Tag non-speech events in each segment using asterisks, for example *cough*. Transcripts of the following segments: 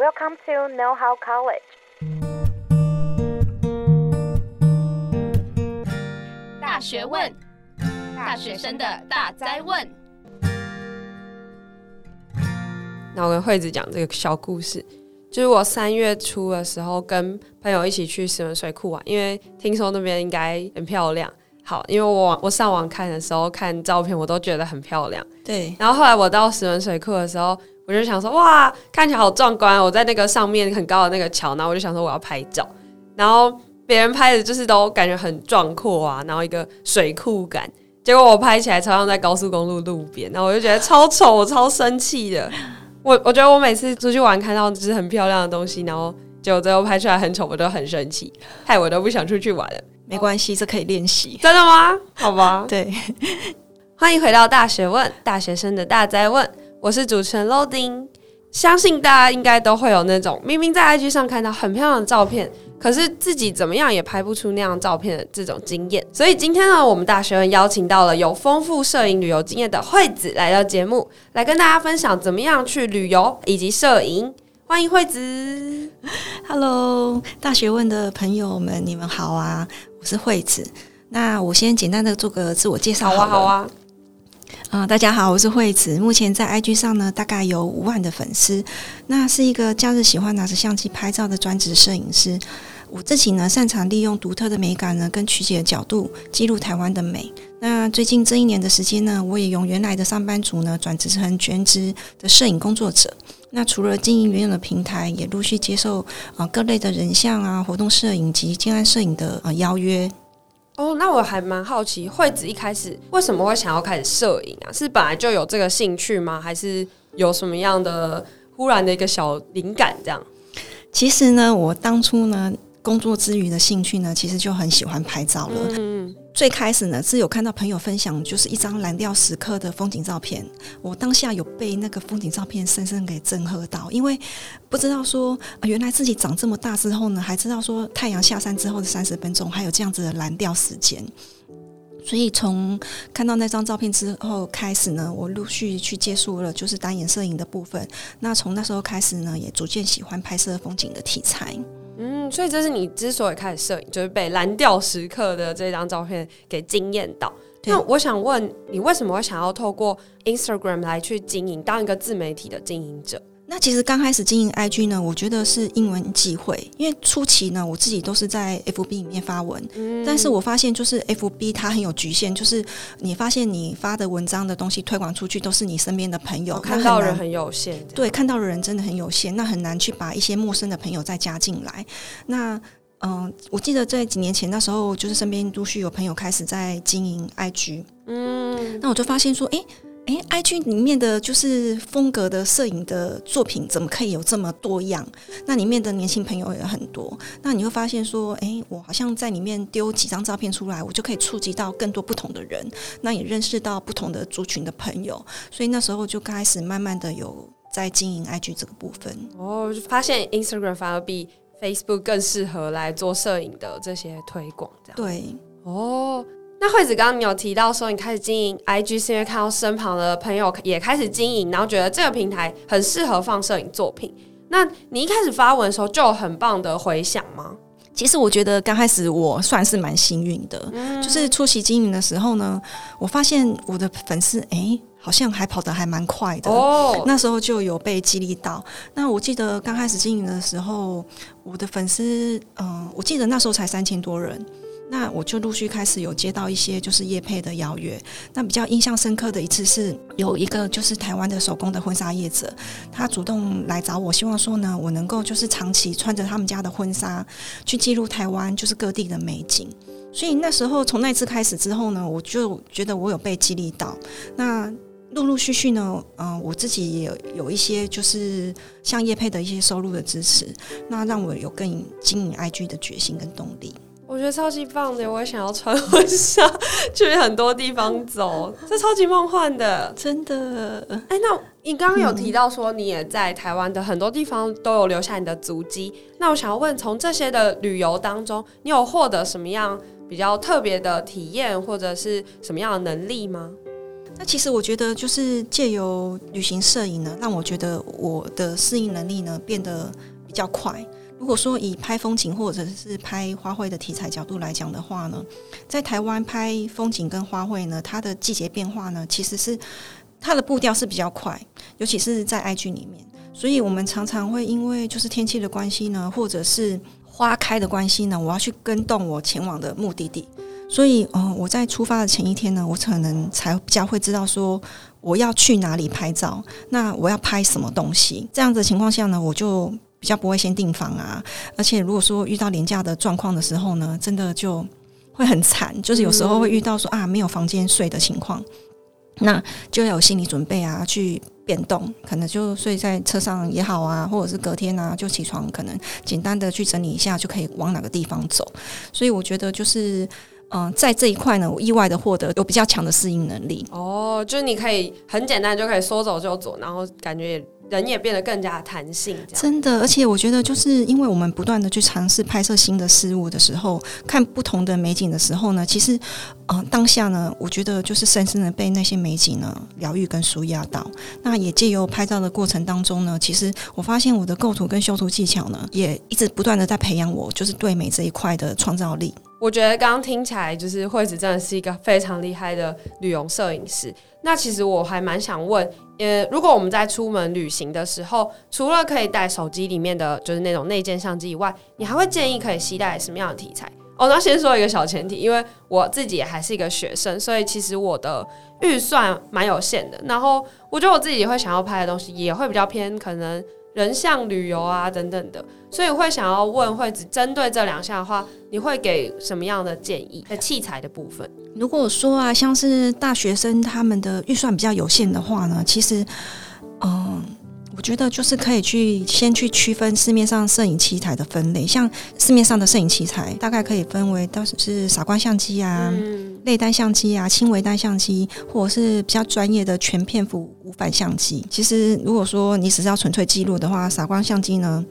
Welcome to Know How College。大学问，大学生的大哉问。那我跟惠子讲这个小故事，就是我三月初的时候跟朋友一起去石门水库玩，因为听说那边应该很漂亮。好，因为我我上网看的时候看照片，我都觉得很漂亮。对，然后后来我到石门水库的时候。我就想说，哇，看起来好壮观！我在那个上面很高的那个桥，然后我就想说我要拍照，然后别人拍的就是都感觉很壮阔啊，然后一个水库感，结果我拍起来超像在高速公路路边，然后我就觉得超丑，我超生气的。我我觉得我每次出去玩看到就是很漂亮的东西，然后结果最后拍出来很丑，我都很生气，害我都不想出去玩了。没关系，这可以练习。真的吗？好吧。对，*laughs* 欢迎回到大学问，大学生的大灾问。我是主持人 Loading，相信大家应该都会有那种明明在 IG 上看到很漂亮的照片，可是自己怎么样也拍不出那样照片的这种经验。所以今天呢，我们大学问邀请到了有丰富摄影旅游经验的惠子来到节目，来跟大家分享怎么样去旅游以及摄影。欢迎惠子，Hello，大学问的朋友们，你们好啊！我是惠子。那我先简单的做个自我介绍好，好啊，好啊。啊、大家好，我是惠子。目前在 IG 上呢，大概有五万的粉丝。那是一个假日喜欢拿着相机拍照的专职摄影师。我自己呢，擅长利用独特的美感呢，跟曲解的角度记录台湾的美。那最近这一年的时间呢，我也用原来的上班族呢，转职成全职的摄影工作者。那除了经营原有的平台，也陆续接受啊、各类的人像啊、活动摄影及静安摄影的啊、呃、邀约。哦，那我还蛮好奇，惠子一开始为什么会想要开始摄影啊？是本来就有这个兴趣吗？还是有什么样的忽然的一个小灵感这样？其实呢，我当初呢。工作之余的兴趣呢，其实就很喜欢拍照了。嗯，最开始呢是有看到朋友分享，就是一张蓝调时刻的风景照片。我当下有被那个风景照片深深给震撼到，因为不知道说，呃，原来自己长这么大之后呢，还知道说太阳下山之后的三十分钟还有这样子的蓝调时间。所以从看到那张照片之后开始呢，我陆续去接触了就是单眼摄影的部分。那从那时候开始呢，也逐渐喜欢拍摄风景的题材。嗯，所以这是你之所以开始摄影，就是被蓝调时刻的这张照片给惊艳到。那我想问你，为什么会想要透过 Instagram 来去经营，当一个自媒体的经营者？那其实刚开始经营 IG 呢，我觉得是因文忌讳，因为初期呢，我自己都是在 FB 里面发文，嗯，但是我发现就是 FB 它很有局限，就是你发现你发的文章的东西推广出去都是你身边的朋友，哦，看到人很有限，对，看到的人真的很有限，那很难去把一些陌生的朋友再加进来。那嗯，呃，我记得在几年前那时候，就是身边陆续有朋友开始在经营 IG，嗯，那我就发现说，诶。哎，IG 里面的就是风格的摄影的作品，怎么可以有这么多样？那里面的年轻朋友也很多。那你会发现说，哎，我好像在里面丢几张照片出来，我就可以触及到更多不同的人，那也认识到不同的族群的朋友。所以那时候就开始慢慢的有在经营 IG 这个部分。哦，就发现 Instagram 反而比 Facebook 更适合来做摄影的这些推广，这样。对，哦。那惠子刚刚你有提到说，你开始经营 IG 是因为看到身旁的朋友也开始经营，然后觉得这个平台很适合放摄影作品。那你一开始发文的时候就有很棒的回响吗？其实我觉得刚开始我算是蛮幸运的，嗯，就是初期经营的时候呢，我发现我的粉丝哎，好像还跑得还蛮快的哦。那时候就有被激励到。那我记得刚开始经营的时候，我的粉丝嗯，呃，我记得那时候才三千多人。那我就陆续开始有接到一些就是业配的邀约。那比较印象深刻的一次是有一个就是台湾的手工的婚纱业者，他主动来找我，希望说呢，我能够就是长期穿着他们家的婚纱去记录台湾就是各地的美景。所以那时候从那次开始之后呢，我就觉得我有被激励到。那陆陆续续呢，嗯、我自己也有有一些就是像叶配的一些收入的支持，那让我有更经营 IG 的决心跟动力。我觉得超级棒的，我也想要穿婚纱去很多地方走，这超级梦幻的，真的。哎、欸，那你刚刚有提到说你也在台湾的很多地方都有留下你的足迹，那我想要问，从这些的旅游当中，你有获得什么样比较特别的体验，或者是什么样的能力吗？那其实我觉得，就是借由旅行摄影呢，让我觉得我的适应能力呢变得比较快。如果说以拍风景或者是拍花卉的题材角度来讲的话呢，在台湾拍风景跟花卉呢，它的季节变化呢，其实是它的步调是比较快，尤其是在 IG 里面，所以我们常常会因为就是天气的关系呢，或者是花开的关系呢，我要去跟动我前往的目的地，所以嗯、我在出发的前一天呢，我可能才比较会知道说我要去哪里拍照，那我要拍什么东西，这样子的情况下呢，我就。比较不会先订房啊，而且如果说遇到廉价的状况的时候呢，真的就会很惨，就是有时候会遇到说啊没有房间睡的情况，那就要有心理准备啊，去变动，可能就睡在车上也好啊，或者是隔天啊就起床，可能简单的去整理一下就可以往哪个地方走。所以我觉得就是嗯、呃，在这一块呢，我意外的获得有比较强的适应能力。哦，就是你可以很简单就可以说走就走，然后感觉也。人也变得更加弹性，真的。而且我觉得，就是因为我们不断的去尝试拍摄新的事物的时候，看不同的美景的时候呢，其实，嗯、呃，当下呢，我觉得就是深深的被那些美景呢疗愈跟舒压到。那也借由拍照的过程当中呢，其实我发现我的构图跟修图技巧呢，也一直不断的在培养我，就是对美这一块的创造力。我觉得刚刚听起来，就是惠子真的是一个非常厉害的旅游摄影师。那其实我还蛮想问，呃，如果我们在出门旅行的时候，除了可以带手机里面的就是那种内建相机以外，你还会建议可以携带什么样的题材？哦，那先说一个小前提，因为我自己还是一个学生，所以其实我的预算蛮有限的。然后我觉得我自己会想要拍的东西，也会比较偏可能。人像旅游啊等等的，所以会想要问会只，针对这两项的话，你会给什么样的建议？在器材的部分，如果说啊，像是大学生他们的预算比较有限的话呢，其实，嗯，我觉得就是可以去先去区分市面上摄影器材的分类，像市面上的摄影器材大概可以分为，到是傻瓜相机啊。嗯类单相机啊，轻微单相机，或者是比较专业的全片幅无反相机。其实，如果说你只是要纯粹记录的话，傻瓜相机呢，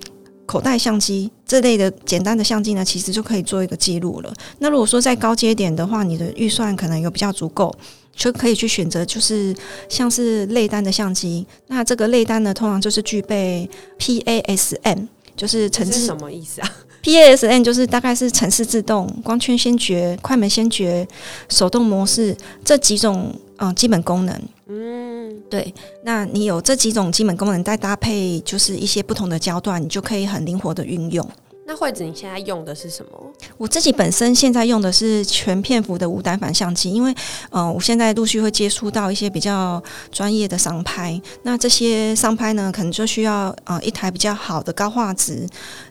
口袋相机这类的简单的相机呢，其实就可以做一个记录了。那如果说在高阶点的话，你的预算可能有比较足够，就可以去选择就是像是类单的相机。那这个类单呢，通常就是具备 PASM，就是城市什么意思啊？*laughs* PASM 就是大概是城市自动、光圈先决、快门先决、手动模式这几种嗯基本功能。嗯，对。那你有这几种基本功能，再搭配就是一些不同的焦段，你就可以很灵活的运用。那惠子，你现在用的是什么？我自己本身现在用的是全片幅的无单反相机，因为嗯、呃，我现在陆续会接触到一些比较专业的商拍，那这些商拍呢，可能就需要啊、呃、一台比较好的高画质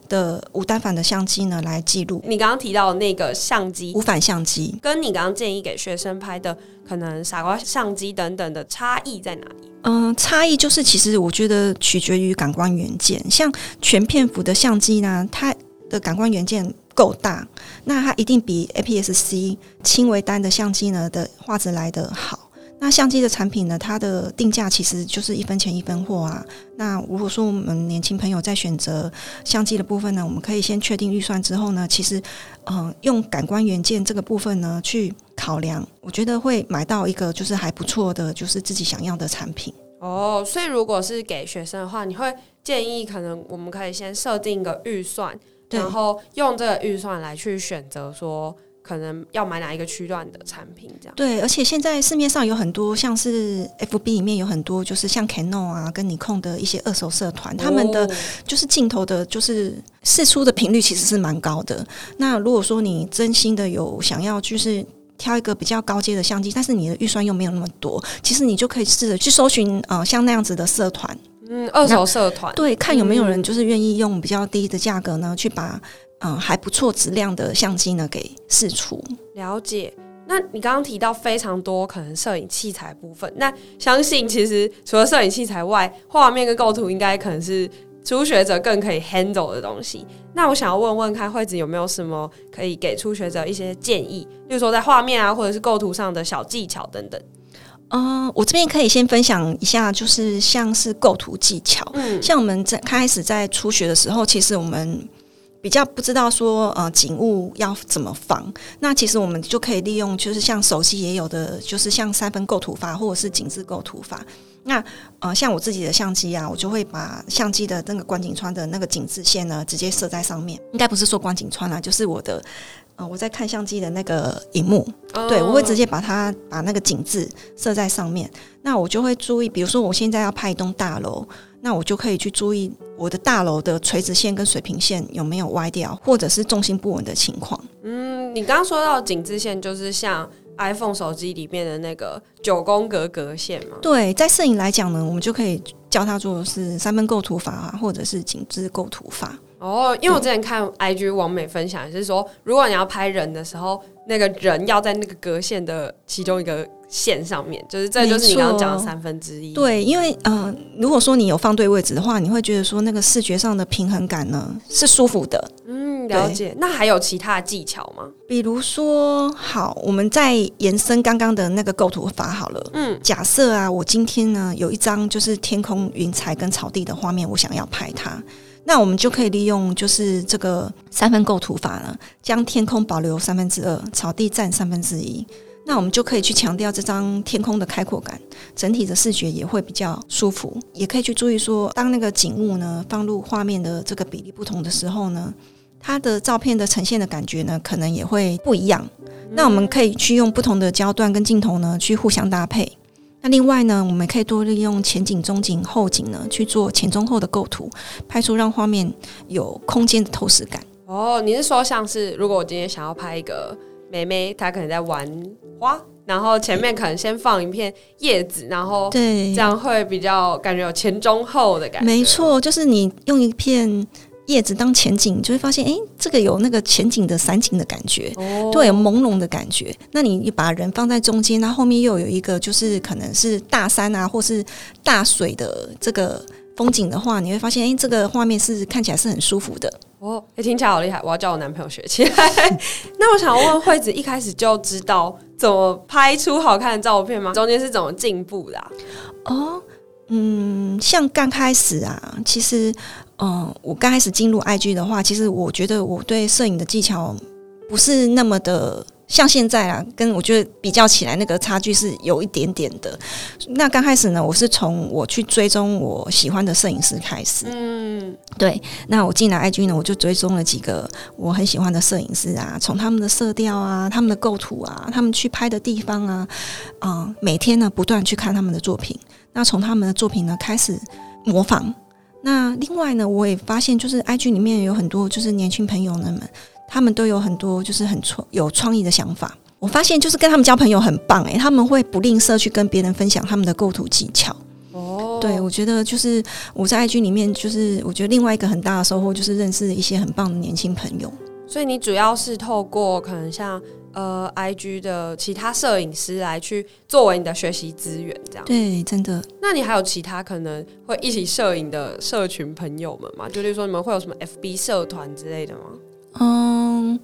的无单反的相机呢来记录。你刚刚提到那个相机无反相机，跟你刚刚建议给学生拍的可能傻瓜相机等等的差异在哪里？嗯、呃，差异就是其实我觉得取决于感官元件，像全片幅的相机呢，它的感光元件够大，那它一定比 APS-C 轻微单的相机呢的画质来得好。那相机的产品呢，它的定价其实就是一分钱一分货啊。那如果说我们年轻朋友在选择相机的部分呢，我们可以先确定预算之后呢，其实嗯、用感光元件这个部分呢去考量，我觉得会买到一个就是还不错的，就是自己想要的产品。哦，所以如果是给学生的话，你会建议可能我们可以先设定一个预算。然后用这个预算来去选择说，可能要买哪一个区段的产品，这样。对，而且现在市面上有很多，像是 FB 里面有很多，就是像 Canon 啊跟尼控的一些二手社团，他们的就是镜头的，就是试出的频率其实是蛮高的。那如果说你真心的有想要，就是挑一个比较高阶的相机，但是你的预算又没有那么多，其实你就可以试着去搜寻，呃，像那样子的社团。嗯，二手社团对，看有没有人就是愿意用比较低的价格呢，去把嗯还不错质量的相机呢给试出。了解。那你刚刚提到非常多可能摄影器材部分，那相信其实除了摄影器材外，画面跟构图应该可能是初学者更可以 handle 的东西。那我想要问问看，惠子有没有什么可以给初学者一些建议，例如说在画面啊或者是构图上的小技巧等等。嗯、呃，我这边可以先分享一下，就是像是构图技巧。嗯，像我们在开始在初学的时候，其实我们比较不知道说呃景物要怎么放，那其实我们就可以利用，就是像手机也有的，就是像三分构图法或者是景致构图法。那呃像我自己的相机啊，我就会把相机的那个观景窗的那个景致线呢，直接设在上面。应该不是说观景窗啊，就是我的呃我在看相机的那个荧幕，哦、对我会直接把它把那个景致设在上面。那我就会注意，比如说我现在要拍一栋大楼。那我就可以去注意我的大楼的垂直线跟水平线有没有歪掉，或者是重心不稳的情况。嗯，你刚刚说到井字线，就是像 iPhone 手机里面的那个九宫格格线嘛？对，在摄影来讲呢，我们就可以教它做是三分构图法啊，或者是井字构图法。哦，因为我之前看 IG 王美分享，是说如果你要拍人的时候，那个人要在那个格线的其中一个线上面，就是这就是你刚刚讲的三分之一。对，因为嗯、呃，如果说你有放对位置的话，你会觉得说那个视觉上的平衡感呢是舒服的。嗯，了解。那还有其他的技巧吗？比如说，好，我们再延伸刚刚的那个构图法好了。嗯，假设啊，我今天呢有一张就是天空云彩跟草地的画面，我想要拍它。那我们就可以利用就是这个三分构图法呢，将天空保留三分之二，草地占三分之一。那我们就可以去强调这张天空的开阔感，整体的视觉也会比较舒服。也可以去注意说，当那个景物呢放入画面的这个比例不同的时候呢，它的照片的呈现的感觉呢，可能也会不一样。那我们可以去用不同的焦段跟镜头呢去互相搭配。那另外呢，我们可以多利用前景、中景、后景呢去做前中后的构图，拍出让画面有空间的透视感。哦，你是说像是如果我今天想要拍一个妹妹，她可能在玩花，然后前面可能先放一片叶子，然后对，这样会比较感觉有前中后的感觉。没错，就是你用一片。叶子当前景，就会发现，哎、欸，这个有那个前景的散景的感觉，哦、对，有朦胧的感觉。那你把人放在中间，那后，后面又有一个，就是可能是大山啊，或是大水的这个风景的话，你会发现，哎、欸，这个画面是看起来是很舒服的。哦，哎、欸，听起来好厉害，我要叫我男朋友学起来。那我想问惠子，一开始就知道怎么拍出好看的照片吗？中间是怎么进步的、啊？哦，嗯，像刚开始啊，其实。嗯，我刚开始进入 IG 的话，其实我觉得我对摄影的技巧不是那么的像现在啊，跟我觉得比较起来，那个差距是有一点点的。那刚开始呢，我是从我去追踪我喜欢的摄影师开始。嗯，对。那我进来 IG 呢，我就追踪了几个我很喜欢的摄影师啊，从他们的色调啊、他们的构图啊、他们去拍的地方啊，啊、每天呢不断去看他们的作品。那从他们的作品呢开始模仿。那另外呢，我也发现，就是 IG 里面有很多就是年轻朋友们，他们都有很多就是很创有创意的想法。我发现就是跟他们交朋友很棒诶，他们会不吝啬去跟别人分享他们的构图技巧。哦，对，我觉得就是我在 IG 里面，就是我觉得另外一个很大的收获就是认识一些很棒的年轻朋友。所以你主要是透过可能像。呃，IG 的其他摄影师来去作为你的学习资源，这样对，真的。那你还有其他可能会一起摄影的社群朋友们吗？就例如说，你们会有什么 FB 社团之类的吗？嗯，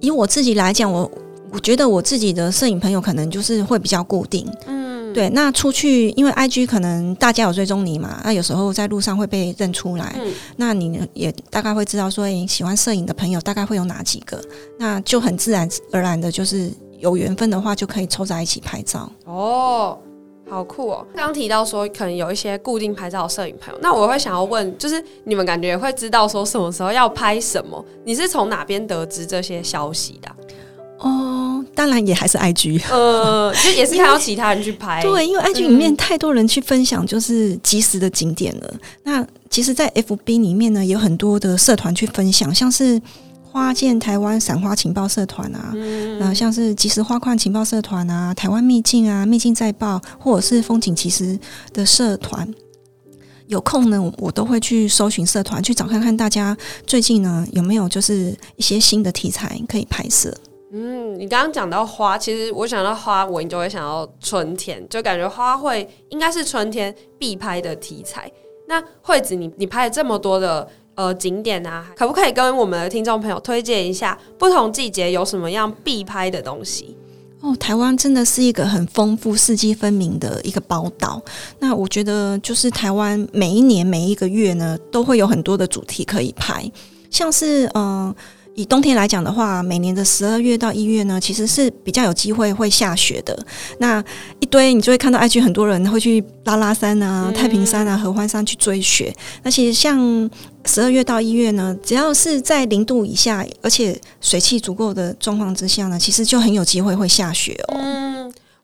以我自己来讲，我我觉得我自己的摄影朋友可能就是会比较固定，嗯。对，那出去，因为 IG 可能大家有追踪你嘛，那有时候在路上会被认出来，嗯、那你也大概会知道说，你喜欢摄影的朋友大概会有哪几个，那就很自然而然的，就是有缘分的话，就可以凑在一起拍照。哦，好酷哦！刚刚提到说，可能有一些固定拍照的摄影朋友，那我会想要问，就是你们感觉会知道说什么时候要拍什么？你是从哪边得知这些消息的？哦，当然也还是 IG，呃，就也是看到其他人去拍，对，因为 IG 里面太多人去分享，就是即时的景点了。嗯、那其实，在 FB 里面呢，有很多的社团去分享，像是花见台湾赏花情报社团啊，嗯、呃，像是即时花况情报社团啊，台湾秘境啊，秘境再报，或者是风景即时的社团。有空呢，我都会去搜寻社团，去找看看大家最近呢有没有就是一些新的题材可以拍摄。嗯，你刚刚讲到花，其实我想到花，我就会想到春天，就感觉花卉应该是春天必拍的题材。那惠子，你你拍了这么多的呃景点啊，可不可以跟我们的听众朋友推荐一下不同季节有什么样必拍的东西？哦，台湾真的是一个很丰富、四季分明的一个宝岛。那我觉得，就是台湾每一年每一个月呢，都会有很多的主题可以拍。像是嗯。以冬天来讲的话，每年的十二月到一月呢，其实是比较有机会会下雪的。那一堆你就会看到 IG 很多人会去拉拉山啊、太平山啊、合欢山去追雪。那其实像十二月到一月呢，只要是在零度以下，而且水汽足够的状况之下呢，其实就很有机会会下雪哦。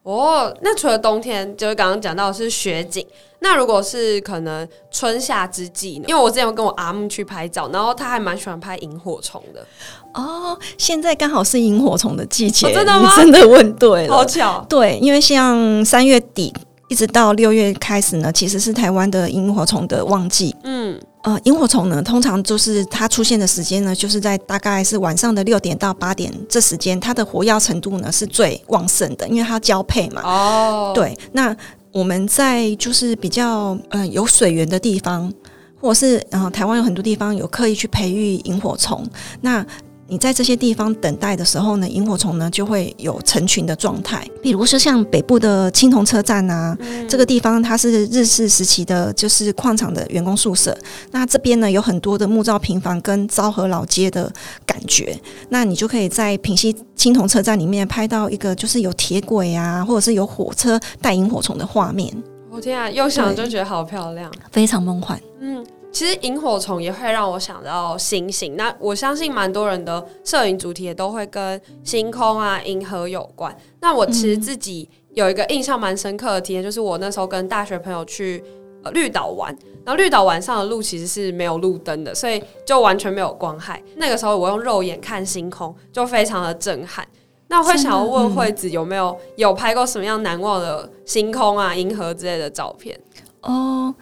嗯，哦，那除了冬天，就是刚刚讲到的是雪景。那如果是可能春夏之际呢？因为我之前有跟我阿姆去拍照，然后他还蛮喜欢拍萤火虫的。哦，现在刚好是萤火虫的季节。哦，真的吗？真的问对了，好巧。对，因为像三月底一直到六月开始呢，其实是台湾的萤火虫的旺季。嗯。呃，萤火虫呢，通常就是它出现的时间呢，就是在大概是晚上的六点到八点这时间，它的活跃程度呢是最旺盛的，因为它交配嘛。哦，对，那我们在就是比较呃有水源的地方，或者是呃台湾有很多地方有刻意去培育萤火虫，那。你在这些地方等待的时候呢，萤火虫呢就会有成群的状态。比如说像北部的青铜车站啊，嗯、这个地方它是日式时期的，就是矿场的员工宿舍。那这边呢有很多的木造平房跟昭和老街的感觉。那你就可以在平溪青铜车站里面拍到一个就是有铁轨啊，或者是有火车带萤火虫的画面。我天啊，又想就觉得好漂亮，非常梦幻。嗯。其实萤火虫也会让我想到星星。那我相信蛮多人的摄影主题也都会跟星空啊、银河有关。那我其实自己有一个印象蛮深刻的体验，就是我那时候跟大学朋友去呃绿岛玩，然后绿岛晚上的路其实是没有路灯的，所以就完全没有光害。那个时候我用肉眼看星空，就非常的震撼。那我会想要问惠子有没有有拍过什么样难忘的星空啊、银河之类的照片？哦。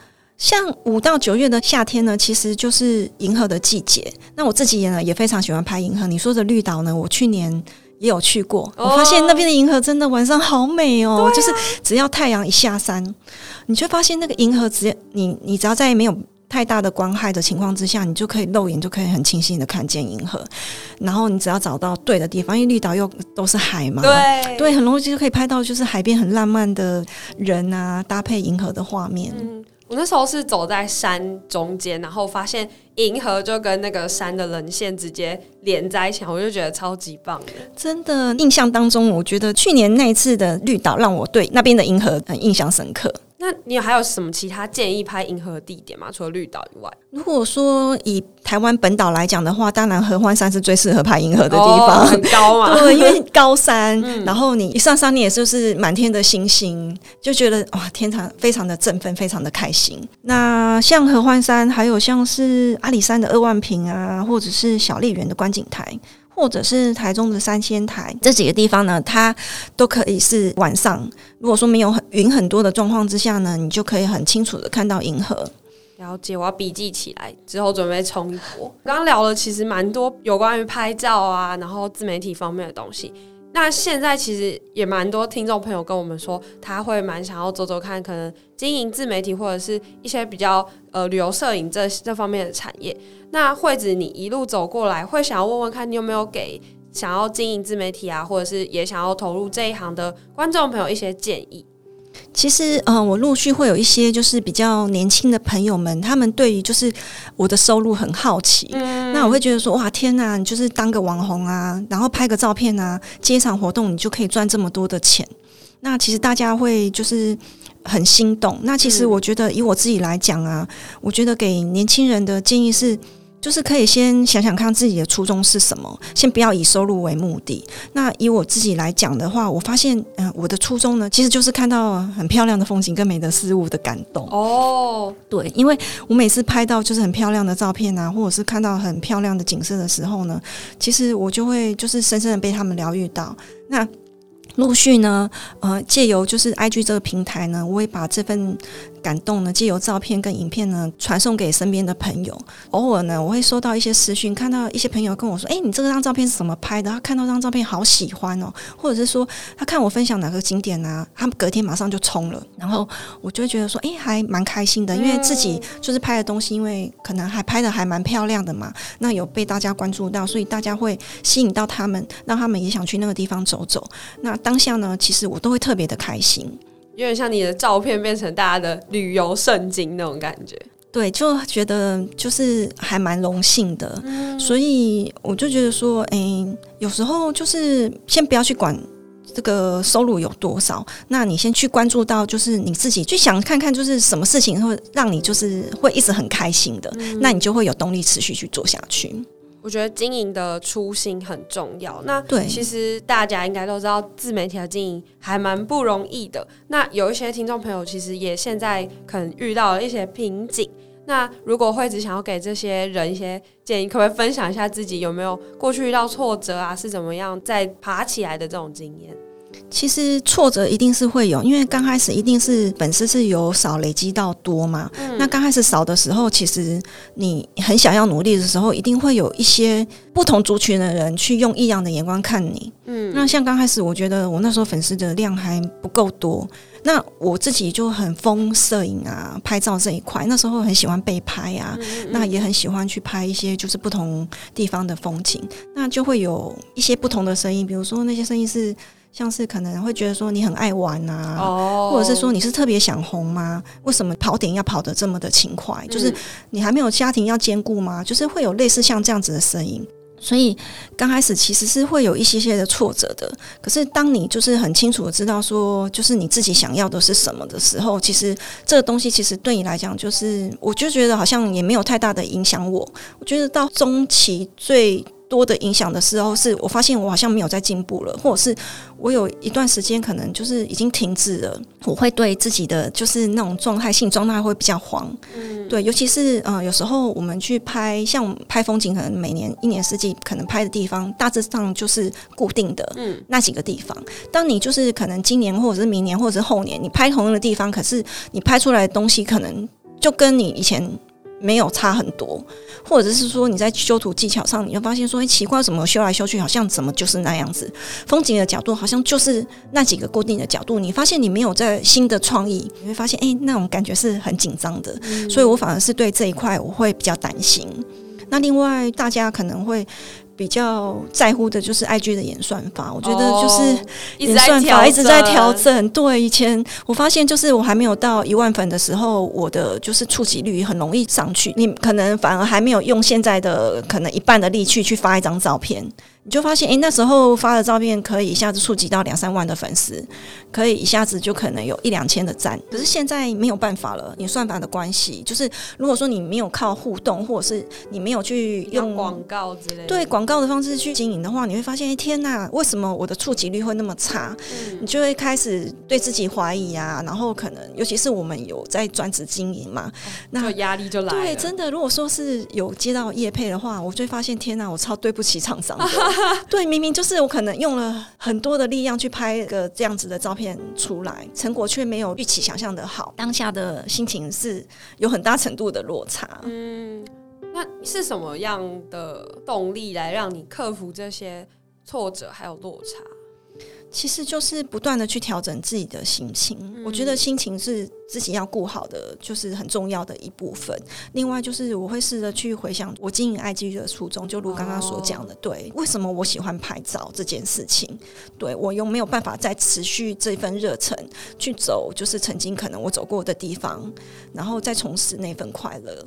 像五到九月的夏天呢，其实就是银河的季节。那我自己也呢也非常喜欢拍银河。你说的绿岛呢，我去年也有去过，哦、我发现那边的银河真的晚上好美哦。啊、就是只要太阳一下山，你就发现那个银河只要你你只要在没有太大的光害的情况之下，你就可以肉眼就可以很清晰的看见银河。然后你只要找到对的地方，因为绿岛又都是海嘛，对对，很容易就可以拍到就是海边很浪漫的人啊，搭配银河的画面。嗯我那时候是走在山中间，然后发现银河就跟那个山的棱线直接连在一起，我就觉得超级棒。真的，印象当中，我觉得去年那一次的绿岛让我对那边的银河很印象深刻。那你还有什么其他建议拍银河的地点吗？除了绿岛以外，如果说以台湾本岛来讲的话，当然合欢山是最适合拍银河的地方，哦、很高嘛。*laughs* 对，因为高山，嗯、然后你一上山，你也就是满天的星星，就觉得哇，天堂非常的振奋，非常的开心。那像合欢山，还有像是阿里山的二万坪啊，或者是小笠原的观景台。或者是台中的三仙台这几个地方呢，它都可以是晚上。如果说没有很云很多的状况之下呢，你就可以很清楚的看到银河。了解，我要笔记起来，之后准备冲一波。刚刚聊了其实蛮多有关于拍照啊，然后自媒体方面的东西。那现在其实也蛮多听众朋友跟我们说，他会蛮想要走走看，可能经营自媒体或者是一些比较呃旅游摄影这这方面的产业。那惠子，你一路走过来，会想要问问看你有没有给想要经营自媒体啊，或者是也想要投入这一行的观众朋友一些建议？其实，嗯、呃，我陆续会有一些就是比较年轻的朋友们，他们对于就是我的收入很好奇。嗯、那我会觉得说，哇，天哪，你就是当个网红啊，然后拍个照片啊，接一场活动，你就可以赚这么多的钱。那其实大家会就是很心动。那其实我觉得，以我自己来讲啊，我觉得给年轻人的建议是。就是可以先想想看自己的初衷是什么，先不要以收入为目的。那以我自己来讲的话，我发现，嗯、呃，我的初衷呢，其实就是看到很漂亮的风景跟美的事物的感动。哦，对，因为我每次拍到就是很漂亮的照片啊，或者是看到很漂亮的景色的时候呢，其实我就会就是深深的被他们疗愈到。那陆续呢，呃，借由就是 IG 这个平台呢，我会把这份感动呢，借由照片跟影片呢，传送给身边的朋友。偶尔呢，我会收到一些私讯，看到一些朋友跟我说：“诶，你这张照片是怎么拍的？”他看到这张照片好喜欢哦，或者是说他看我分享哪个景点啊，他们隔天马上就冲了。然后我就会觉得说：“诶，还蛮开心的，因为自己就是拍的东西，因为可能还拍的还蛮漂亮的嘛，那有被大家关注到，所以大家会吸引到他们，让他们也想去那个地方走走。那当下呢，其实我都会特别的开心。”有点像你的照片变成大家的旅游圣经那种感觉。对，就觉得就是还蛮荣幸的，嗯、所以我就觉得说，哎、欸，有时候就是先不要去管这个收入有多少，那你先去关注到，就是你自己去想看看，就是什么事情会让你就是会一直很开心的，嗯、那你就会有动力持续去做下去。我觉得经营的初心很重要。那对，其实大家应该都知道，自媒体的经营还蛮不容易的。那有一些听众朋友其实也现在可能遇到了一些瓶颈。那如果惠子想要给这些人一些建议，可不可以分享一下自己有没有过去遇到挫折啊？是怎么样再爬起来的这种经验？其实挫折一定是会有，因为刚开始一定是粉丝是由少累积到多嘛。嗯、那刚开始少的时候，其实你很想要努力的时候，一定会有一些不同族群的人去用异样的眼光看你。嗯，那像刚开始，我觉得我那时候粉丝的量还不够多，那我自己就很疯摄影啊、拍照这一块，那时候很喜欢被拍啊，嗯嗯，那也很喜欢去拍一些就是不同地方的风景，那就会有一些不同的声音，比如说那些声音是。像是可能会觉得说你很爱玩啊，oh. 或者是说你是特别想红吗？为什么跑点要跑得这么的勤快？嗯、就是你还没有家庭要兼顾吗？就是会有类似像这样子的声音，所以刚开始其实是会有一些些的挫折的。可是当你就是很清楚的知道说，就是你自己想要的是什么的时候，其实这个东西其实对你来讲，就是我就觉得好像也没有太大的影响我。我觉得到中期最。多的影响的时候，是我发现我好像没有在进步了，或者是我有一段时间可能就是已经停滞了。我会对自己的就是那种状态性状态会比较慌，嗯，对，尤其是呃有时候我们去拍像拍风景，可能每年一年四季可能拍的地方大致上就是固定的，嗯，那几个地方。当你就是可能今年或者是明年或者是后年，你拍同样的地方，可是你拍出来的东西可能就跟你以前。没有差很多，或者是说你在修图技巧上，你会发现说，哎，奇怪，怎么修来修去，好像怎么就是那样子？风景的角度好像就是那几个固定的角度，你发现你没有在新的创意，你会发现，哎，那种感觉是很紧张的。嗯、所以我反而是对这一块我会比较担心。那另外，大家可能会。比较在乎的就是 IG 的演算法，我觉得就是演算法一直在调整。对，以前我发现就是我还没有到一万粉的时候，我的就是触及率很容易上去。你可能反而还没有用现在的可能一半的力气去发一张照片。你就发现，诶，那时候发的照片可以一下子触及到两三万的粉丝，可以一下子就可能有一两千的赞。可是现在没有办法了，你算法的关系，就是如果说你没有靠互动，或者是你没有去用广告之类的，对广告的方式去经营的话，你会发现，诶，天哪，为什么我的触及率会那么差？嗯、你就会开始对自己怀疑啊。然后可能，尤其是我们有在专职经营嘛，哦、那压力就来了。对，真的，如果说是有接到业配的话，我就会发现，天哪，我超对不起厂商的。*laughs* *laughs* 对，明明就是我可能用了很多的力量去拍个这样子的照片出来，成果却没有预期想象的好，当下的心情是有很大程度的落差。嗯，那是什么样的动力来让你克服这些挫折还有落差？其实就是不断的去调整自己的心情，嗯、我觉得心情是自己要顾好的，就是很重要的一部分。另外就是我会试着去回想我经营 IG 的初衷，就如刚刚所讲的，哦、对，为什么我喜欢拍照这件事情？对，我有没有办法再持续这份热忱去走，就是曾经可能我走过的地方，然后再重拾那份快乐。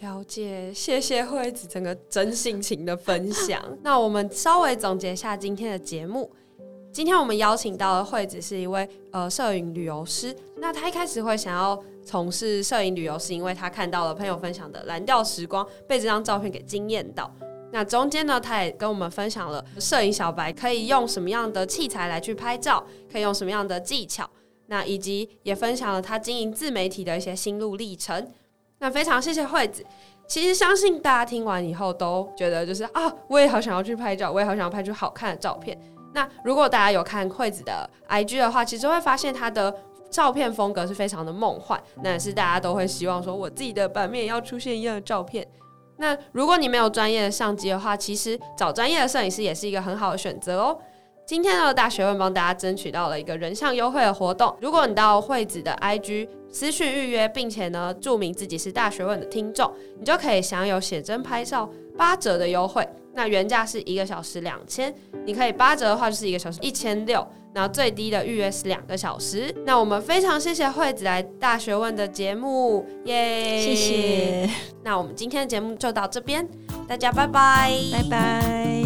了解，谢谢惠子整个真性情的分享。那我们稍微总结一下今天的节目。今天我们邀请到的惠子是一位呃摄影旅游师。那他一开始会想要从事摄影旅游，是因为他看到了朋友分享的蓝调时光，被这张照片给惊艳到。那中间呢，他也跟我们分享了摄影小白可以用什么样的器材来去拍照，可以用什么样的技巧。那以及也分享了他经营自媒体的一些心路历程。那非常谢谢惠子。其实相信大家听完以后都觉得就是啊，我也好想要去拍照，我也好想要拍出好看的照片。那如果大家有看惠子的 IG 的话，其实会发现她的照片风格是非常的梦幻，那也是大家都会希望说，我自己的版面要出现一样的照片。那如果你没有专业的相机的话，其实找专业的摄影师也是一个很好的选择哦。今天的大学问帮大家争取到了一个人像优惠的活动，如果你到惠子的 IG 私讯预约，并且呢注明自己是大学问的听众，你就可以享有写真拍照八折的优惠。那原价是一个小时两千，你可以八折的话就是一个小时一千六，然后最低的预约是两个小时。那我们非常谢谢惠子来大学问的节目，耶，谢谢。那我们今天的节目就到这边，大家拜拜，拜拜。